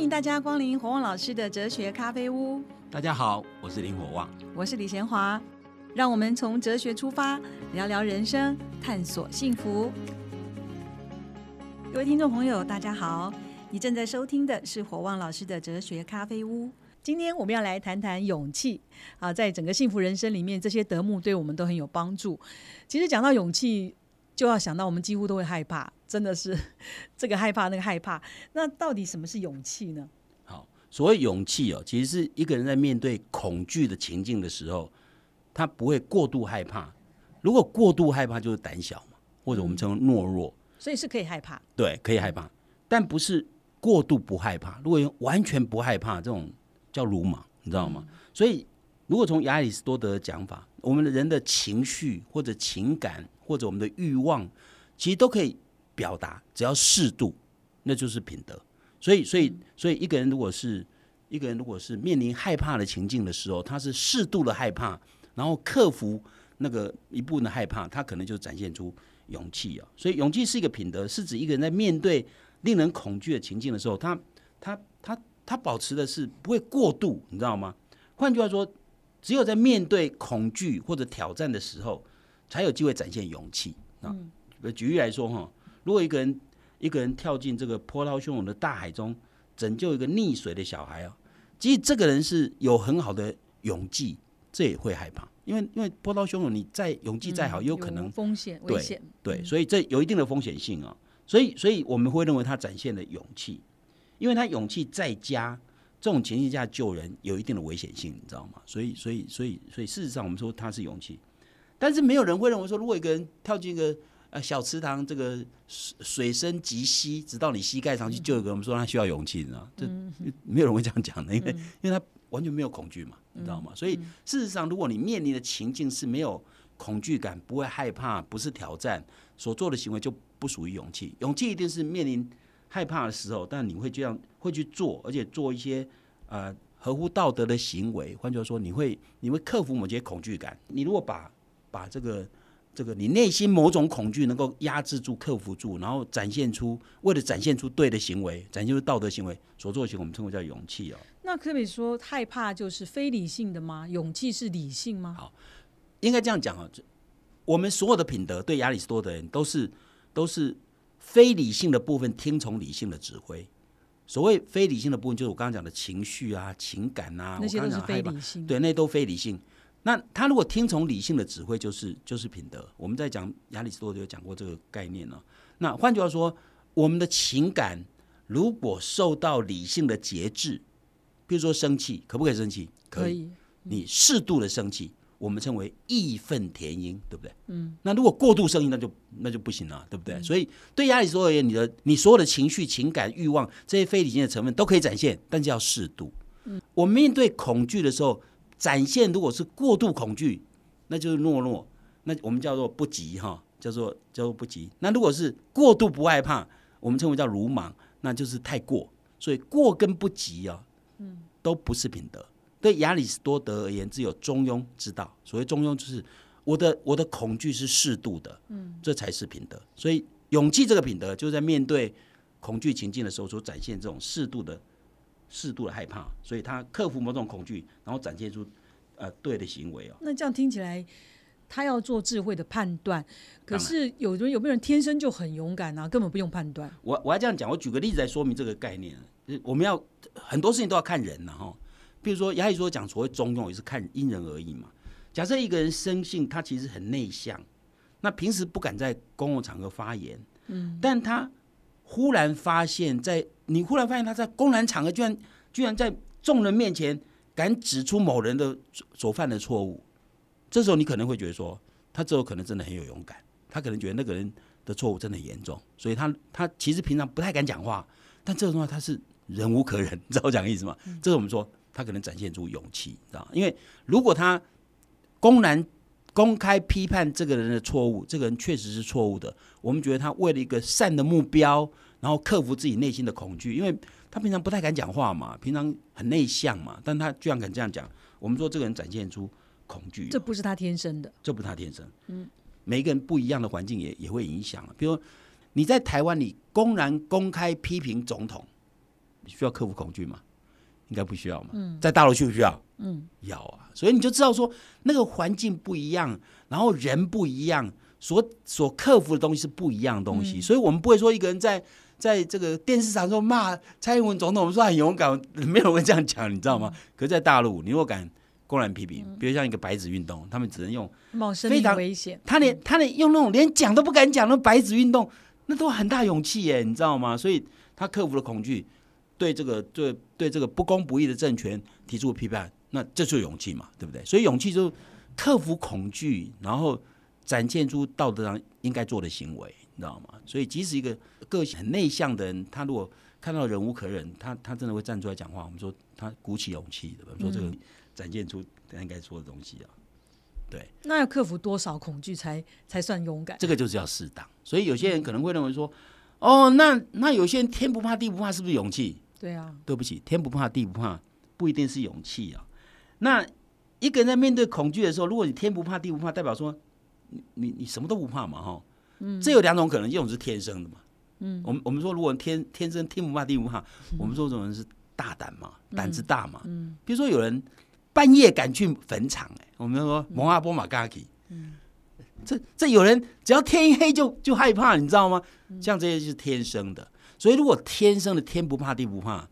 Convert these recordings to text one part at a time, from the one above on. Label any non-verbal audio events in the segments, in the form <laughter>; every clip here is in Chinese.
欢迎大家光临火旺老师的哲学咖啡屋，大家好，我是林火旺。我是李贤华，让我们从哲学出发，聊聊人生，探索幸福。各位听众朋友，大家好，你正在收听的是火旺老师的哲学咖啡屋。今天我们要来谈谈勇气啊，在整个幸福人生里面，这些德目对我们都很有帮助。其实讲到勇气，就要想到我们几乎都会害怕，真的是这个害怕那个害怕。那到底什么是勇气呢？好，所谓勇气哦，其实是一个人在面对恐惧的情境的时候，他不会过度害怕。如果过度害怕，就是胆小嘛，或者我们称为懦弱。所以是可以害怕，对，可以害怕，但不是过度不害怕。如果完全不害怕，这种叫鲁莽，你知道吗？所以，如果从亚里士多德的讲法，我们的人的情绪或者情感或者我们的欲望，其实都可以表达，只要适度，那就是品德。所以，所以，所以，一个人如果是一个人如果是面临害怕的情境的时候，他是适度的害怕，然后克服那个一部分的害怕，他可能就展现出。勇气啊，所以勇气是一个品德，是指一个人在面对令人恐惧的情境的时候，他他他他保持的是不会过度，你知道吗？换句话说，只有在面对恐惧或者挑战的时候，才有机会展现勇气啊。举例来说哈，如果一个人一个人跳进这个波涛汹涌的大海中，拯救一个溺水的小孩啊，即使这个人是有很好的勇气，这也会害怕。因为因为波涛汹涌，你再勇气再好，也有可能风险危险。对，所以这有一定的风险性啊。所以所以我们会认为他展现了勇气，因为他勇气再加这种情形下救人有一定的危险性，你知道吗？所以所以所以所以事实上，我们说他是勇气，但是没有人会认为说，如果一个人跳进一个呃小池塘，这个水水深及膝，直到你膝盖上去救一个，我们说他需要勇气，你知道？这没有人会这样讲的，因为因为他。完全没有恐惧嘛，你知道吗？所以事实上，如果你面临的情境是没有恐惧感、不会害怕、不是挑战，所做的行为就不属于勇气。勇气一定是面临害怕的时候，但你会这样会去做，而且做一些呃合乎道德的行为。换句话说，你会你会克服某些恐惧感。你如果把把这个。这个你内心某种恐惧能够压制住、克服住，然后展现出为了展现出对的行为，展现出道德行为所做的行为，我们称为叫勇气哦。那可以说害怕就是非理性的吗？勇气是理性吗？好，应该这样讲啊。我们所有的品德对亚里士多德人都是都是非理性的部分听从理性的指挥。所谓非理性的部分，就是我刚刚讲的情绪啊、情感啊，那些都是非理性。对，那都非理性。那他如果听从理性的指挥，就是就是品德。我们在讲亚里士多德有讲过这个概念了。那换句话说，我们的情感如果受到理性的节制，比如说生气，可不可以生气？可以。你适度的生气，我们称为义愤填膺，对不对？嗯。那如果过度生气，那就那就不行了，对不对？所以对亚里士多德而言，你的你所有的情绪、情感、欲望这些非理性的成分都可以展现，但是要适度。嗯。我面对恐惧的时候。展现如果是过度恐惧，那就是懦弱，那我们叫做不急哈，叫做叫做不急。那如果是过度不害怕，我们称为叫鲁莽，那就是太过。所以过跟不急啊，嗯，都不是品德。对亚里士多德而言，只有中庸之道。所谓中庸，就是我的我的恐惧是适度的，嗯，这才是品德。所以勇气这个品德，就在面对恐惧情境的时候所展现这种适度的。适度的害怕，所以他克服某种恐惧，然后展现出呃对的行为哦。那这样听起来，他要做智慧的判断。可是有人有没有人天生就很勇敢啊？根本不用判断。我我要这样讲，我举个例子来说明这个概念。我们要很多事情都要看人呢哈。比如说，亚里士多讲所谓中庸，也是看因人而异嘛。假设一个人生性他其实很内向，那平时不敢在公共场合发言，嗯，但他。忽然发现，在你忽然发现他在公然场合，居然居然在众人面前敢指出某人的所犯的错误，这时候你可能会觉得说，他这时候可能真的很有勇敢，他可能觉得那个人的错误真的很严重，所以他他其实平常不太敢讲话，但这种话他是忍无可忍，<laughs> 你知道我讲的意思吗？这是我们说他可能展现出勇气，知道因为如果他公然。公开批判这个人的错误，这个人确实是错误的。我们觉得他为了一个善的目标，然后克服自己内心的恐惧，因为他平常不太敢讲话嘛，平常很内向嘛，但他居然敢这样讲。我们说这个人展现出恐惧，这不是他天生的，这不是他天生。嗯，每一个人不一样的环境也也会影响。比如你在台湾，你公然公开批评总统，你需要克服恐惧吗？应该不需要嘛。嗯，在大陆需不需要？嗯，要啊。所以你就知道说，那个环境不一样，然后人不一样，所所克服的东西是不一样的东西。所以我们不会说一个人在在这个电视上说骂蔡英文总统说很勇敢，没有人会这样讲，你知道吗？可是，在大陆，你如果敢公然批评，比如像一个白纸运动，他们只能用冒生命危险，他连他连用那种连讲都不敢讲的白纸运动，那都很大勇气耶，你知道吗？所以他克服了恐惧。对这个对对这个不公不义的政权提出批判，那这就是勇气嘛，对不对？所以勇气就克服恐惧，然后展现出道德上应该做的行为，你知道吗？所以即使一个个性很内向的人，他如果看到忍无可忍，他他真的会站出来讲话。我们说他鼓起勇气，我们？说这个展现出他应该说的东西啊。对，那要克服多少恐惧才才算勇敢？这个就是要适当。所以有些人可能会认为说，哦，那那有些人天不怕地不怕，是不是勇气？对啊，对不起，天不怕地不怕，不一定是勇气啊。那一个人在面对恐惧的时候，如果你天不怕地不怕，代表说你你你什么都不怕嘛，哈。嗯。这有两种可能，一种是天生的嘛。嗯。我们我们说，如果天天生天不怕地不怕，我们说这种人是大胆嘛，胆子大嘛。嗯。比如说有人半夜敢去坟场，哎，我们说蒙阿波马嘎基。嗯。这这有人只要天一黑就就害怕，你知道吗？像这些是天生的。所以，如果天生的天不怕地不怕，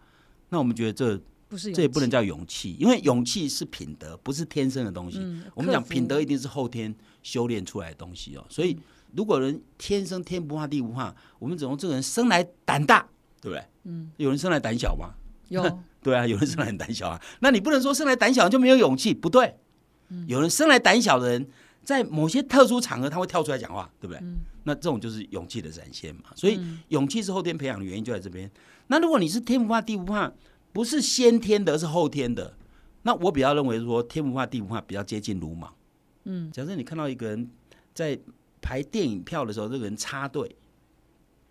那我们觉得这不是这也不能叫勇气，因为勇气是品德，不是天生的东西。我们讲品德一定是后天修炼出来的东西哦。所以，如果人天生天不怕地不怕，我们只能这个人生来胆大，对不对？嗯，有人生来胆小吗？有，<laughs> 对啊，有人生来很胆小啊。那你不能说生来胆小就没有勇气，不对。有人生来胆小的人。在某些特殊场合，他会跳出来讲话，对不对？那这种就是勇气的展现嘛。所以，勇气是后天培养的原因就在这边。那如果你是天不怕地不怕，不是先天的，而是后天的，那我比较认为说天不怕地不怕比较接近鲁莽。嗯，假设你看到一个人在排电影票的时候，这个人插队，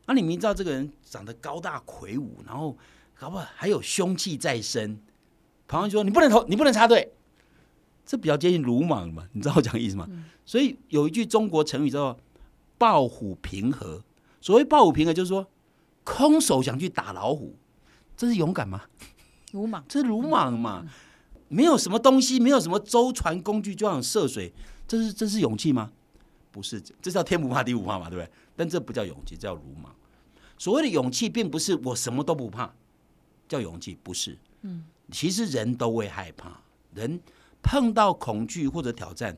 那你明知道这个人长得高大魁梧，然后搞不好还有凶器在身，旁人说你不能投，你不能插队。这比较接近鲁莽嘛？你知道我讲意思吗？所以有一句中国成语叫做“抱虎平和”。所谓“抱虎平和”，就是说空手想去打老虎，这是勇敢吗？鲁莽，这是鲁莽嘛？没有什么东西，没有什么舟船工具，就想涉水，这是这是勇气吗？不是，这叫天不怕地不怕嘛，对不对？但这不叫勇气，这叫鲁莽。所谓的勇气，并不是我什么都不怕，叫勇气，不是。嗯，其实人都会害怕，人。碰到恐惧或者挑战，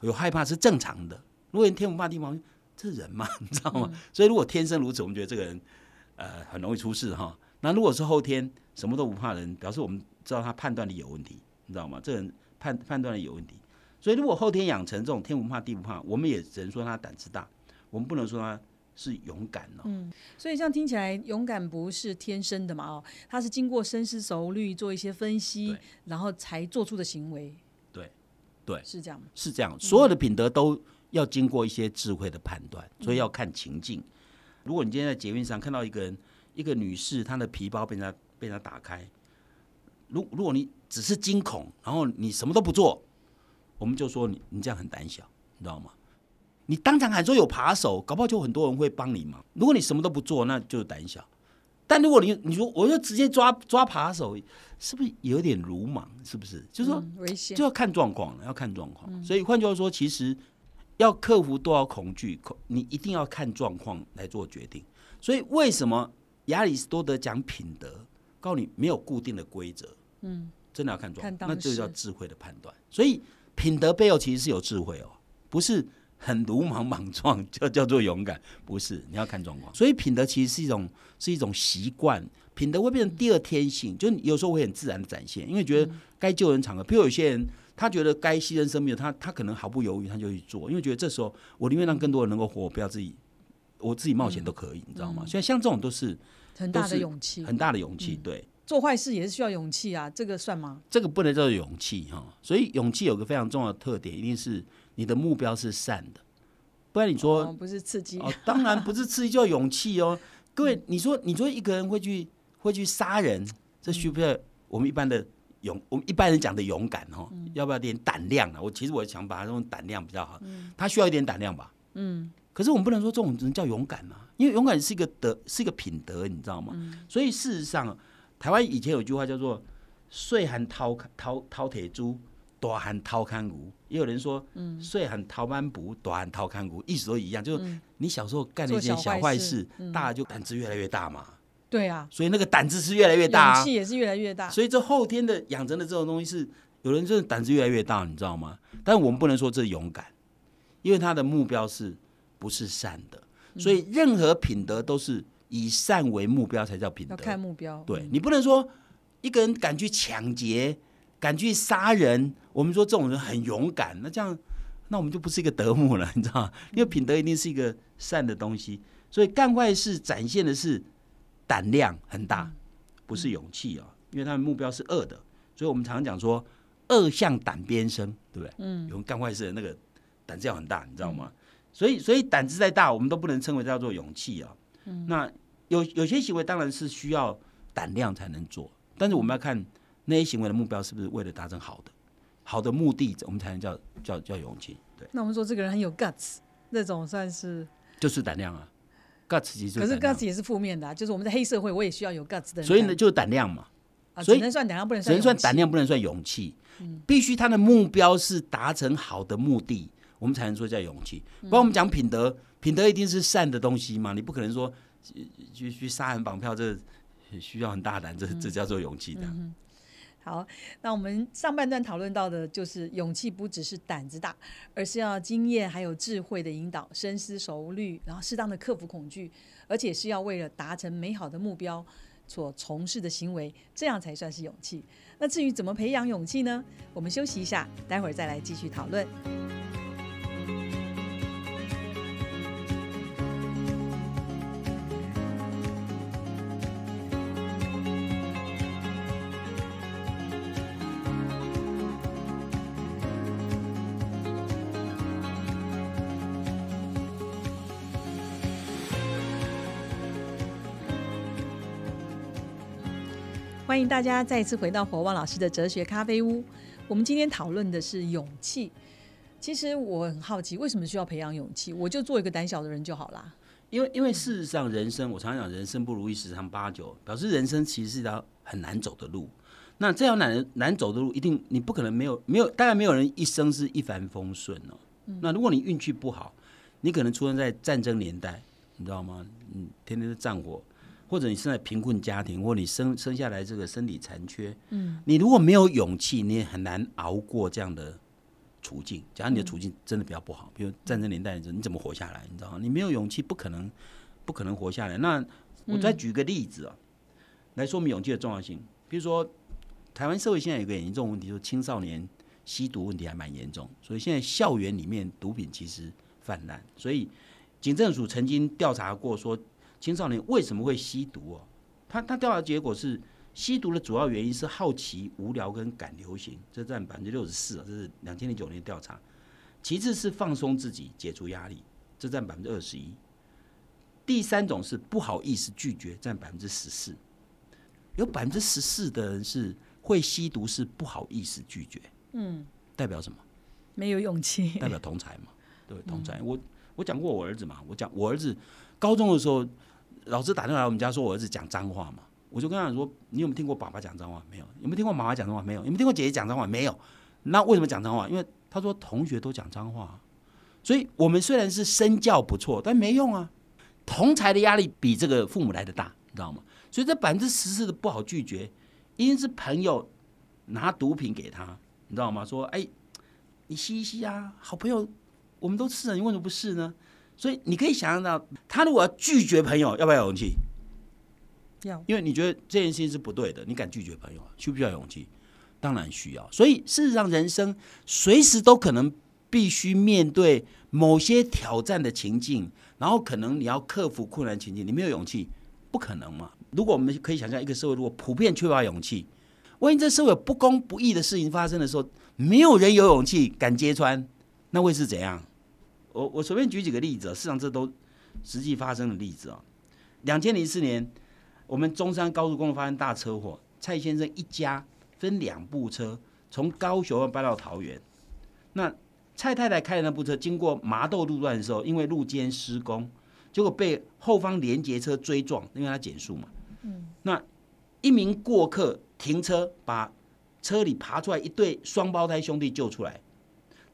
有害怕是正常的。如果你天不怕地不怕，这是人嘛，你知道吗？所以如果天生如此，我们觉得这个人呃很容易出事哈。那如果是后天什么都不怕的人，表示我们知道他判断力有问题，你知道吗？这人判判断力有问题。所以如果后天养成这种天不怕地不怕，我们也只能说他胆子大，我们不能说他是勇敢哦。嗯，所以这样听起来，勇敢不是天生的嘛？哦，他是经过深思熟虑，做一些分析，然后才做出的行为。对，对是这样，是这样。所有的品德都要经过一些智慧的判断，所以要看情境。如果你今天在捷运上看到一个人，一个女士，她的皮包被人家被人家打开，如如果你只是惊恐，然后你什么都不做，我们就说你你这样很胆小，你知道吗？你当场喊说有扒手，搞不好就很多人会帮你忙。如果你什么都不做，那就是胆小。但如果你你说我就直接抓抓扒手，是不是有点鲁莽？是不是？就是说危险，就要看状况了，要看状况。所以换句话说，其实要克服多少恐惧，恐你一定要看状况来做决定。所以为什么亚里士多德讲品德，告诉你没有固定的规则？嗯，真的要看状况，那就叫智慧的判断。所以品德背后其实是有智慧哦，不是。很鲁莽莽撞叫叫做勇敢，不是你要看状况。所以品德其实是一种是一种习惯，品德会变成第二天性，就有时候会很自然的展现。因为觉得该救人场合，比如有些人他觉得该牺牲生命，他他可能毫不犹豫他就去做，因为觉得这时候我宁愿让更多人能够活，我不要自己我自己冒险都可以，你知道吗？所以像这种都是很大的勇气，很大的勇气。对，做坏事也是需要勇气啊，这个算吗？这个不能叫做勇气哈。所以勇气有个非常重要的特点，一定是。你的目标是善的，不然你说不是刺激哦，当然不是刺激，叫勇气哦。<laughs> 各位，你说你说一个人会去会去杀人，这需不需要我们一般的勇？我们一般人讲的勇敢哈，要不要点胆量啊？我其实我想把它用胆量比较好，他需要一点胆量吧？嗯。可是我们不能说这种人叫勇敢啊，因为勇敢是一个德，是一个品德，你知道吗？所以事实上，台湾以前有句话叫做“岁寒掏掏掏铁猪，大寒掏看骨”，也有人说“岁寒掏斑布，大寒掏看骨”，意思都一样，就是你小时候干了一件小坏事，大了就胆子越来越大嘛，对啊，所以那个胆子是越来越大、啊。气。也是越来越大。所以这后天的养成的这种东西是，有人真的胆子越来越大，你知道吗？但我们不能说这是勇敢，因为他的目标是不是善的，所以任何品德都是以善为目标才叫品德要德。看目标，对你不能说一个人敢去抢劫、敢去杀人，我们说这种人很勇敢，那这样那我们就不是一个德目了，你知道吗？因为品德一定是一个善的东西，所以干坏事展现的是胆量很大，不是勇气啊、因为他的目标是恶的，所以我们常常讲说恶向胆边生，对不对？嗯，有人干坏事的那个胆子要很大，你知道吗？所以，所以胆子再大，我们都不能称为叫做勇气啊。那有有些行为当然是需要胆量才能做，但是我们要看那些行为的目标是不是为了达成好的好的目的，我们才能叫叫叫勇气。对，那我们说这个人很有 guts，那种算是，就是胆量啊，guts 其实可是 guts 也是负面的、啊，就是我们在黑社会，我也需要有 guts 的人。所以呢，就是胆量嘛，啊，所以只能算胆量，不能算勇气能算胆。量，不能算勇气。必须他的目标是达成好的目的，我们才能说叫勇气。不然我们讲品德，品德一定是善的东西嘛，你不可能说呃去去杀人绑票，这需要很大胆，这这叫做勇气的。好，那我们上半段讨论到的就是勇气不只是胆子大，而是要经验还有智慧的引导，深思熟虑，然后适当的克服恐惧，而且是要为了达成美好的目标所从事的行为，这样才算是勇气。那至于怎么培养勇气呢？我们休息一下，待会儿再来继续讨论。欢迎大家再次回到火旺老师的哲学咖啡屋。我们今天讨论的是勇气。其实我很好奇，为什么需要培养勇气？我就做一个胆小的人就好啦。因为因为事实上，人生我常常讲，人生不如意十常八九，表示人生其实是一条很难走的路。那这条难难走的路，一定你不可能没有没有，当然没有人一生是一帆风顺哦。那如果你运气不好，你可能出生在战争年代，你知道吗？嗯，天天是战火，或者你生在贫困家庭，或者你生生下来这个身体残缺，嗯，你如果没有勇气，你也很难熬过这样的处境。假如你的处境真的比较不好，比如战争年代，你怎么活下来？你知道吗？你没有勇气，不可能不可能活下来。那我再举个例子啊，来说明勇气的重要性。比如说，台湾社会现在有个严重问题，就是青少年吸毒问题还蛮严重，所以现在校园里面毒品其实泛滥。所以警政署曾经调查过，说青少年为什么会吸毒哦？他他调查结果是，吸毒的主要原因是好奇、无聊跟赶流行，这占百分之六十四啊，这是两千零九年调查。其次是放松自己、解除压力，这占百分之二十一。第三种是不好意思拒绝，占百分之十四。有百分之十四的人是会吸毒，是不好意思拒绝，嗯，代表什么？没有勇气。代表同才嘛，对，同才。我我讲过我儿子嘛，我讲我儿子高中的时候，老师打电话来我们家说我儿子讲脏话嘛，我就跟他讲说，你有没有听过爸爸讲脏话？没有。有没有听过妈妈讲脏话？没有。有没有听过姐姐讲脏话？没有。那为什么讲脏话？因为他说同学都讲脏话，所以我们虽然是身教不错，但没用啊。同才的压力比这个父母来的大，你知道吗？所以这百分之十四的不好拒绝，一定是朋友拿毒品给他，你知道吗？说哎，你吸一吸啊，好朋友，我们都试了，你为什么不试呢？所以你可以想象到，他如果要拒绝朋友，要不要勇气？要因为你觉得这件事情是不对的，你敢拒绝朋友，需不需要勇气？当然需要。所以事实上，人生随时都可能必须面对某些挑战的情境，然后可能你要克服困难情境，你没有勇气，不可能嘛。如果我们可以想象一个社会，如果普遍缺乏勇气，万一这社会有不公不义的事情发生的时候，没有人有勇气敢揭穿，那会是怎样？我我随便举几个例子、啊，事实上这都实际发生的例子啊。两千零四年，我们中山高速公路发生大车祸，蔡先生一家分两部车从高雄搬到桃园。那蔡太太开的那部车经过麻豆路段的时候，因为路肩施工，结果被后方连接车追撞，因为他减速嘛。嗯。那一名过客停车，把车里爬出来一对双胞胎兄弟救出来。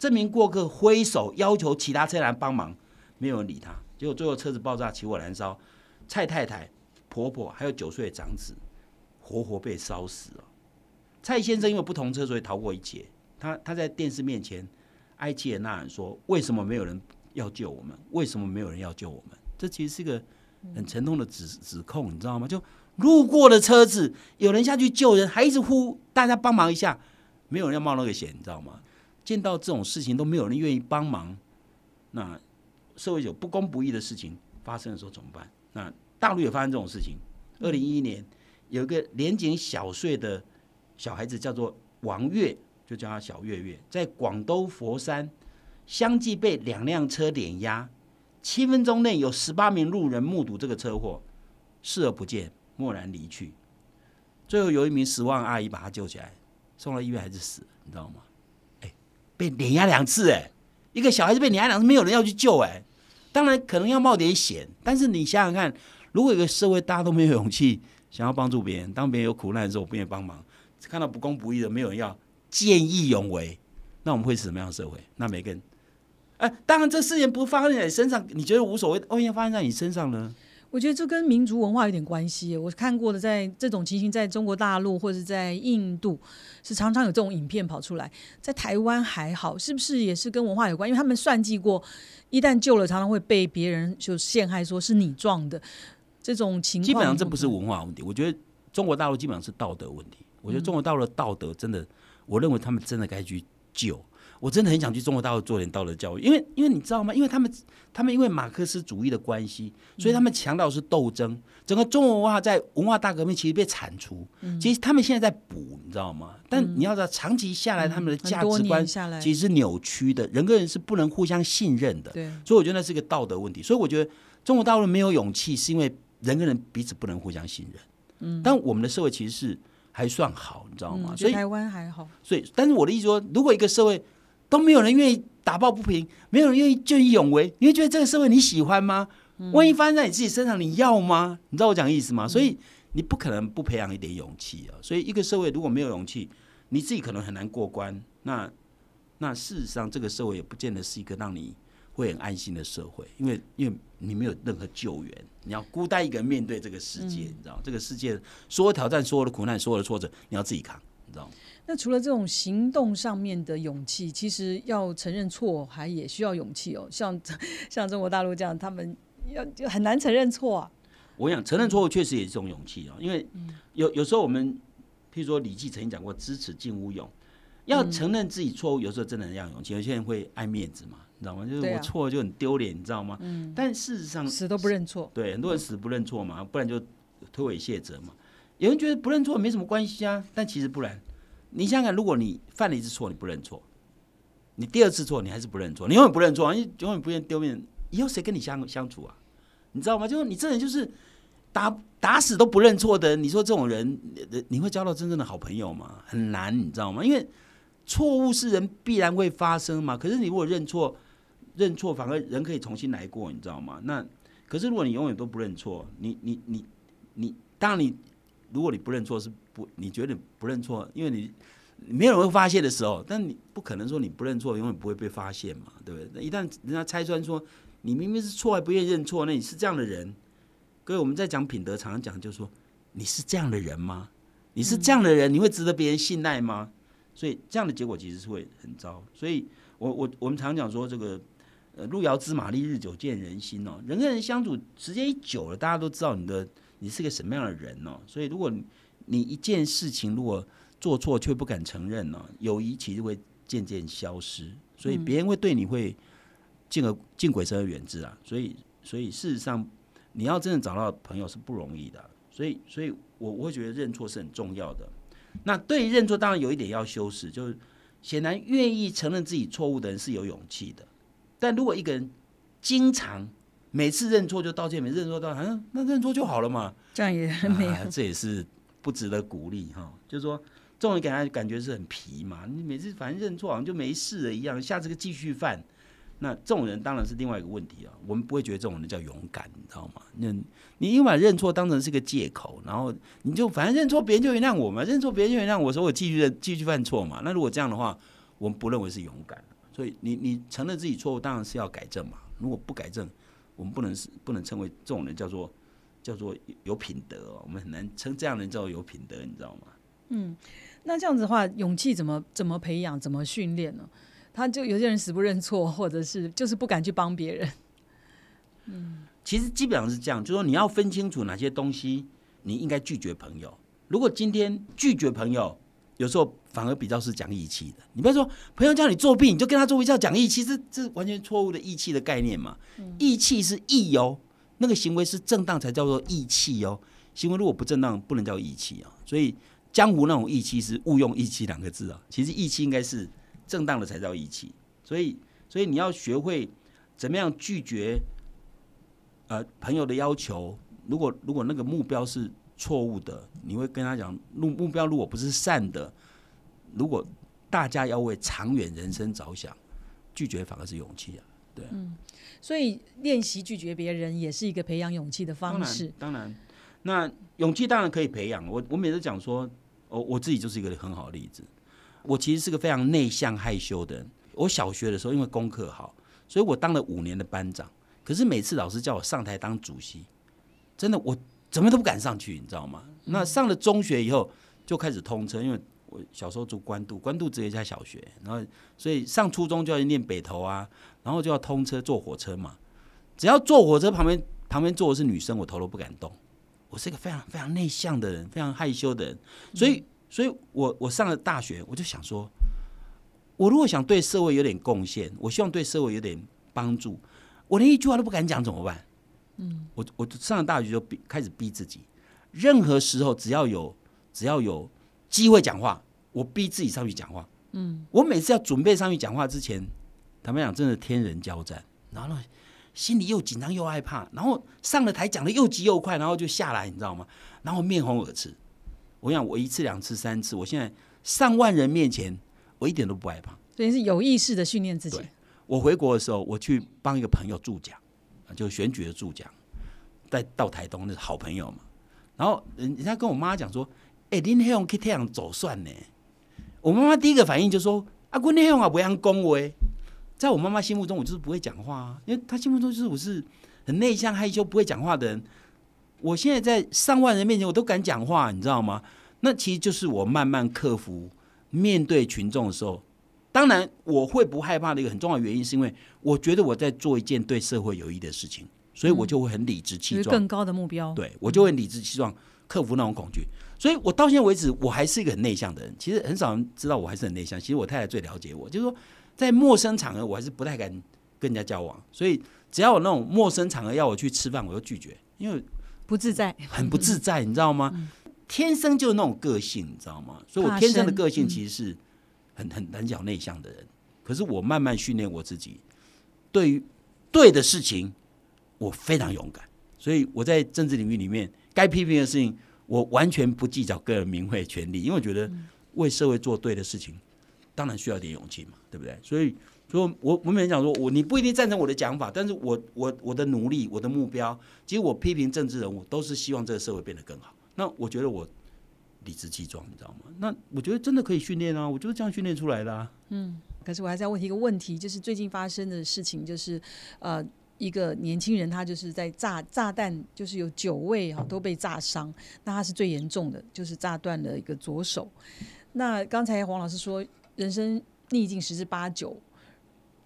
这名过客挥手要求其他车来帮忙，没有人理他。结果最后车子爆炸，起火燃烧，蔡太太、婆婆还有九岁的长子，活活被烧死了。蔡先生因为不同车，所以逃过一劫。他他在电视面前哀泣的呐喊说：“为什么没有人要救我们？为什么没有人要救我们？”这其实是一个很沉痛的指指控，你知道吗？就路过的车子，有人下去救人，还一直呼大家帮忙一下，没有人要冒那个险，你知道吗？见到这种事情都没有人愿意帮忙，那社会有不公不义的事情发生的时候怎么办？那大陆也发生这种事情。二零一一年，有一个年仅小岁的小孩子叫做王月，就叫他小月月，在广东佛山相继被两辆车碾压，七分钟内有十八名路人目睹这个车祸，视而不见，默然离去。最后有一名死亡阿姨把他救起来，送到医院还是死，你知道吗？被碾压两次，哎，一个小孩子被碾压两次，没有人要去救，哎，当然可能要冒点险，但是你想想看，如果一个社会大家都没有勇气想要帮助别人，当别人有苦难的时候不愿意帮忙，看到不公不义的没有人要见义勇为，那我们会是什么样的社会？那每个人，哎，当然这事情不发生在你身上，你觉得无所谓，万一发生在你身上呢？我觉得这跟民族文化有点关系。我看过的，在这种情形，在中国大陆或者在印度，是常常有这种影片跑出来。在台湾还好，是不是也是跟文化有关？因为他们算计过，一旦救了，常常会被别人就陷害，说是你撞的。这种情况，基本上这不是文化问题。我觉得中国大陆基本上是道德问题。我觉得中国大陆的道德真的，我认为他们真的该去救。我真的很想去中国大陆做点道德教育，因为因为你知道吗？因为他们他们因为马克思主义的关系，所以他们强调是斗争。整个中国文化在文化大革命其实被铲除，其实他们现在在补，你知道吗？但你要知道，长期下来他们的价值观其实是扭曲的，人跟人是不能互相信任的。对，所以我觉得那是一个道德问题。所以我觉得中国大陆没有勇气，是因为人跟人彼此不能互相信任。嗯，但我们的社会其实是还算好，你知道吗？所以台湾还好。所以，但是我的意思说，如果一个社会都没有人愿意打抱不平，没有人愿意见义勇为。你会觉得这个社会你喜欢吗？万一发生在你自己身上，你要吗？你知道我讲意思吗？所以你不可能不培养一点勇气啊。所以一个社会如果没有勇气，你自己可能很难过关。那那事实上，这个社会也不见得是一个让你会很安心的社会，因为因为你没有任何救援，你要孤单一个人面对这个世界，你知道这个世界所有挑战、所有的苦难、所有的挫折，你要自己扛，你知道吗？那除了这种行动上面的勇气，其实要承认错还也需要勇气哦。像 <laughs> 像中国大陆这样，他们要就很难承认错啊。我想承认错误确实也是一种勇气哦，因为有有时候我们，譬如说《李记》曾经讲过“知耻近乎勇”，要承认自己错误，有时候真的要勇气。有些人会爱面子嘛，你知道吗？就是我错了就很丢脸，你知道吗？嗯。但事实上，死都不认错。对，很多人死不认错嘛，不然就推诿卸责嘛。有人觉得不认错没什么关系啊，但其实不然。你想想，如果你犯了一次错，你不认错，你第二次错，你还是不认错，你永远不认错，你永远不愿意丢面，以后谁跟你相相处啊？你知道吗？就是你这人就是打打死都不认错的，你说这种人，你会交到真正的好朋友吗？很难，你知道吗？因为错误是人必然会发生嘛。可是你如果认错，认错反而人可以重新来过，你知道吗？那可是如果你永远都不认错，你你你你，当你如果你不认错是。不，你觉得不认错，因为你没有人会发现的时候，但你不可能说你不认错永远不会被发现嘛，对不对？那一旦人家拆穿说你明明是错还不愿意认错，那你是这样的人。各位，我们在讲品德，常常讲就是说你是这样的人吗？你是这样的人，你会值得别人信赖吗？所以这样的结果其实是会很糟。所以我我我们常讲说这个呃路遥知马力，日久见人心哦。人跟人相处时间一久了，大家都知道你的你是个什么样的人哦。所以如果你一件事情如果做错却不敢承认呢，友谊其实会渐渐消失，所以别人会对你会敬而敬鬼神而远之啊。所以，所以事实上，你要真的找到朋友是不容易的。所以，所以我我会觉得认错是很重要的。那对认错，当然有一点要修饰，就是显然愿意承认自己错误的人是有勇气的。但如果一个人经常每次认错就道歉，每次认错道歉，那认错就好了嘛？这样也没有，这也是。不值得鼓励哈，就是说，这种人给他感觉是很皮嘛。你每次反正认错好像就没事了一样，下次个继续犯，那这种人当然是另外一个问题啊，我们不会觉得这种人叫勇敢，你知道吗？那你因为把认错当成是个借口，然后你就反正认错别人就原谅我嘛，认错别人就原谅我，说我继续认继续犯错嘛。那如果这样的话，我们不认为是勇敢。所以你你承认自己错误，当然是要改正嘛。如果不改正，我们不能是不能称为这种人叫做叫做有品德哦，我们很难称这样的人叫做有品德，你知道吗？嗯，那这样子的话，勇气怎么怎么培养，怎么训练呢？他就有些人死不认错，或者是就是不敢去帮别人。<laughs> 嗯，其实基本上是这样，就是说你要分清楚哪些东西你应该拒绝朋友。如果今天拒绝朋友，有时候反而比较是讲义气的。你不要说朋友叫你作弊，你就跟他作弊叫讲义气，这这完全错误的义气的概念嘛。义气是义哦，那个行为是正当才叫做义气哦。行为如果不正当，不能叫义气啊。所以江湖那种义气是误用义气两个字啊。其实义气应该是。正当的才叫义气，所以所以你要学会怎么样拒绝呃朋友的要求。如果如果那个目标是错误的，你会跟他讲目目标如果不是善的，如果大家要为长远人生着想，拒绝反而是勇气啊。对，嗯，所以练习拒绝别人也是一个培养勇气的方式。当然，那勇气当然可以培养。我我每次讲说，我我自己就是一个很好的例子。我其实是个非常内向害羞的人。我小学的时候因为功课好，所以我当了五年的班长。可是每次老师叫我上台当主席，真的我怎么都不敢上去，你知道吗？那上了中学以后就开始通车，因为我小时候住关渡，关渡只有一家小学，然后所以上初中就要念北投啊，然后就要通车坐火车嘛。只要坐火车旁边旁边坐的是女生，我头都不敢动。我是一个非常非常内向的人，非常害羞的人，所以。所以，我我上了大学，我就想说，我如果想对社会有点贡献，我希望对社会有点帮助，我连一句话都不敢讲，怎么办？嗯，我我上了大学就逼开始逼自己，任何时候只要有只要有机会讲话，我逼自己上去讲话。嗯，我每次要准备上去讲话之前，坦白讲，真的天人交战，然后呢，心里又紧张又害怕，然后上了台讲的又急又快，然后就下来，你知道吗？然后面红耳赤。我想，我一次、两次、三次，我现在上万人面前，我一点都不害怕。所以是有意识的训练自己。我回国的时候，我去帮一个朋友助讲，就选举的助讲，在到台东，那是好朋友嘛。然后人人家跟我妈讲说：“哎，林黑勇去太阳走算呢。”我妈妈第一个反应就说：“啊，林黑勇啊，不要恭维。”在我妈妈心目中，我就是不会讲话啊，因为她心目中就是我是很内向、害羞、不会讲话的人。我现在在上万人面前，我都敢讲话，你知道吗？那其实就是我慢慢克服面对群众的时候。当然，我会不害怕的一个很重要的原因，是因为我觉得我在做一件对社会有益的事情，所以我就会很理直气壮。更高的目标，对我就会理直气壮克服那种恐惧。所以我到现在为止，我还是一个很内向的人。其实很少人知道我还是很内向。其实我太太最了解我，就是说在陌生场合，我还是不太敢跟人家交往。所以只要有那种陌生场合要我去吃饭，我就拒绝，因为。不自在，很不自在，你知道吗？天生就是那种个性，你知道吗？所以我天生的个性其实是很很胆小内向的人。可是我慢慢训练我自己，对于对的事情，我非常勇敢。所以我在政治领域里面，该批评的事情，我完全不计较个人名讳、权利，因为我觉得为社会做对的事情，当然需要点勇气嘛，对不对？所以。所以，我我每天讲说，我你不一定赞成我的讲法，但是我我我的努力，我的目标，其实我批评政治人物，都是希望这个社会变得更好。那我觉得我理直气壮，你知道吗？那我觉得真的可以训练啊，我就是这样训练出来的啊。嗯，可是我还是要问一个问题，就是最近发生的事情，就是呃，一个年轻人他就是在炸炸弹，就是有九位哈都被炸伤，那他是最严重的，就是炸断了一个左手。那刚才黄老师说，人生逆境十之八九。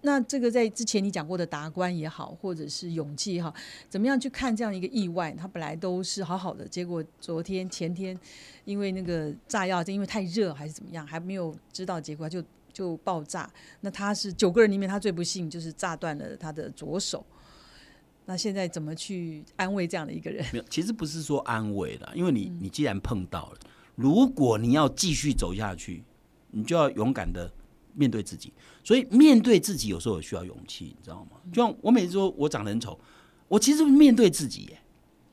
那这个在之前你讲过的达观也好，或者是勇气也好，怎么样去看这样一个意外？他本来都是好好的，结果昨天前天因为那个炸药，就因为太热还是怎么样，还没有知道结果就就爆炸。那他是九个人里面他最不幸，就是炸断了他的左手。那现在怎么去安慰这样的一个人？<laughs> 没有，其实不是说安慰了，因为你你既然碰到了，如果你要继续走下去，你就要勇敢的。面对自己，所以面对自己有时候也需要勇气，你知道吗？就像我每次说我长得很丑，我其实面对自己，耶，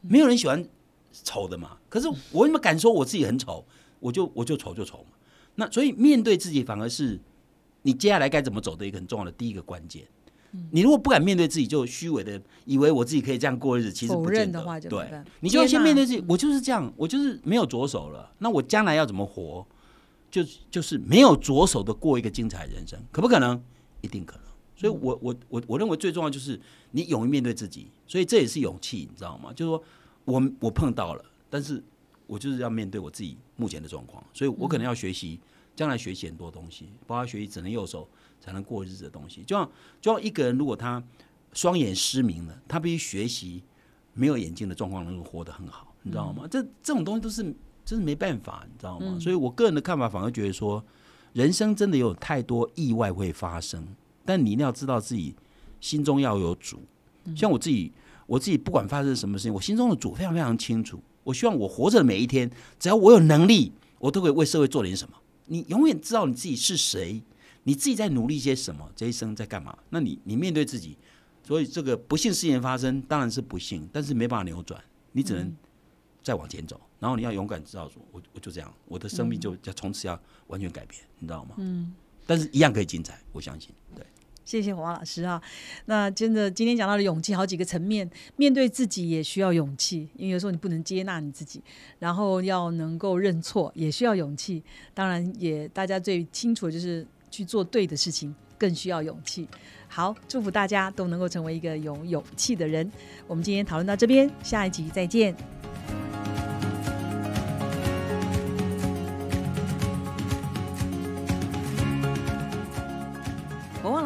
没有人喜欢丑的嘛。可是我怎么敢说我自己很丑？我就我就丑就丑嘛。那所以面对自己反而是你接下来该怎么走的一个很重要的第一个关键。你如果不敢面对自己，就虚伪的以为我自己可以这样过日子，其实不见得认的话就对，你就要先面对自己，我就是这样，我就是没有着手了，那我将来要怎么活？就就是没有着手的过一个精彩人生，可不可能？一定可能。所以嗯我，我我我认为最重要就是你勇于面对自己，所以这也是勇气，你知道吗？就是说我我碰到了，但是我就是要面对我自己目前的状况，所以我可能要学习，将来学习很多东西，包括学习只能右手才能过日子的东西。就像就像一个人，如果他双眼失明了，他必须学习没有眼睛的状况能够活得很好，你知道吗？这这种东西都是真是没办法，你知道吗？所以我个人的看法反而觉得说，人生真的有太多意外会发生，但你一定要知道自己心中要有主。像我自己，我自己不管发生什么事情，我心中的主非常非常清楚。我希望我活着的每一天，只要我有能力，我都可以为社会做点什么。你永远知道你自己是谁，你自己在努力些什么，这一生在干嘛？那你你面对自己，所以这个不幸事件发生当然是不幸，但是没办法扭转，你只能再往前走。然后你要勇敢知道说，我我就这样，我的生命就要从此要完全改变，你知道吗？嗯。但是一样可以精彩，我相信。对。谢谢黄老师啊，那真的今天讲到的勇气好几个层面，面对自己也需要勇气，因为有时候你不能接纳你自己，然后要能够认错也需要勇气，当然也大家最清楚的就是去做对的事情更需要勇气。好，祝福大家都能够成为一个有勇气的人。我们今天讨论到这边，下一集再见。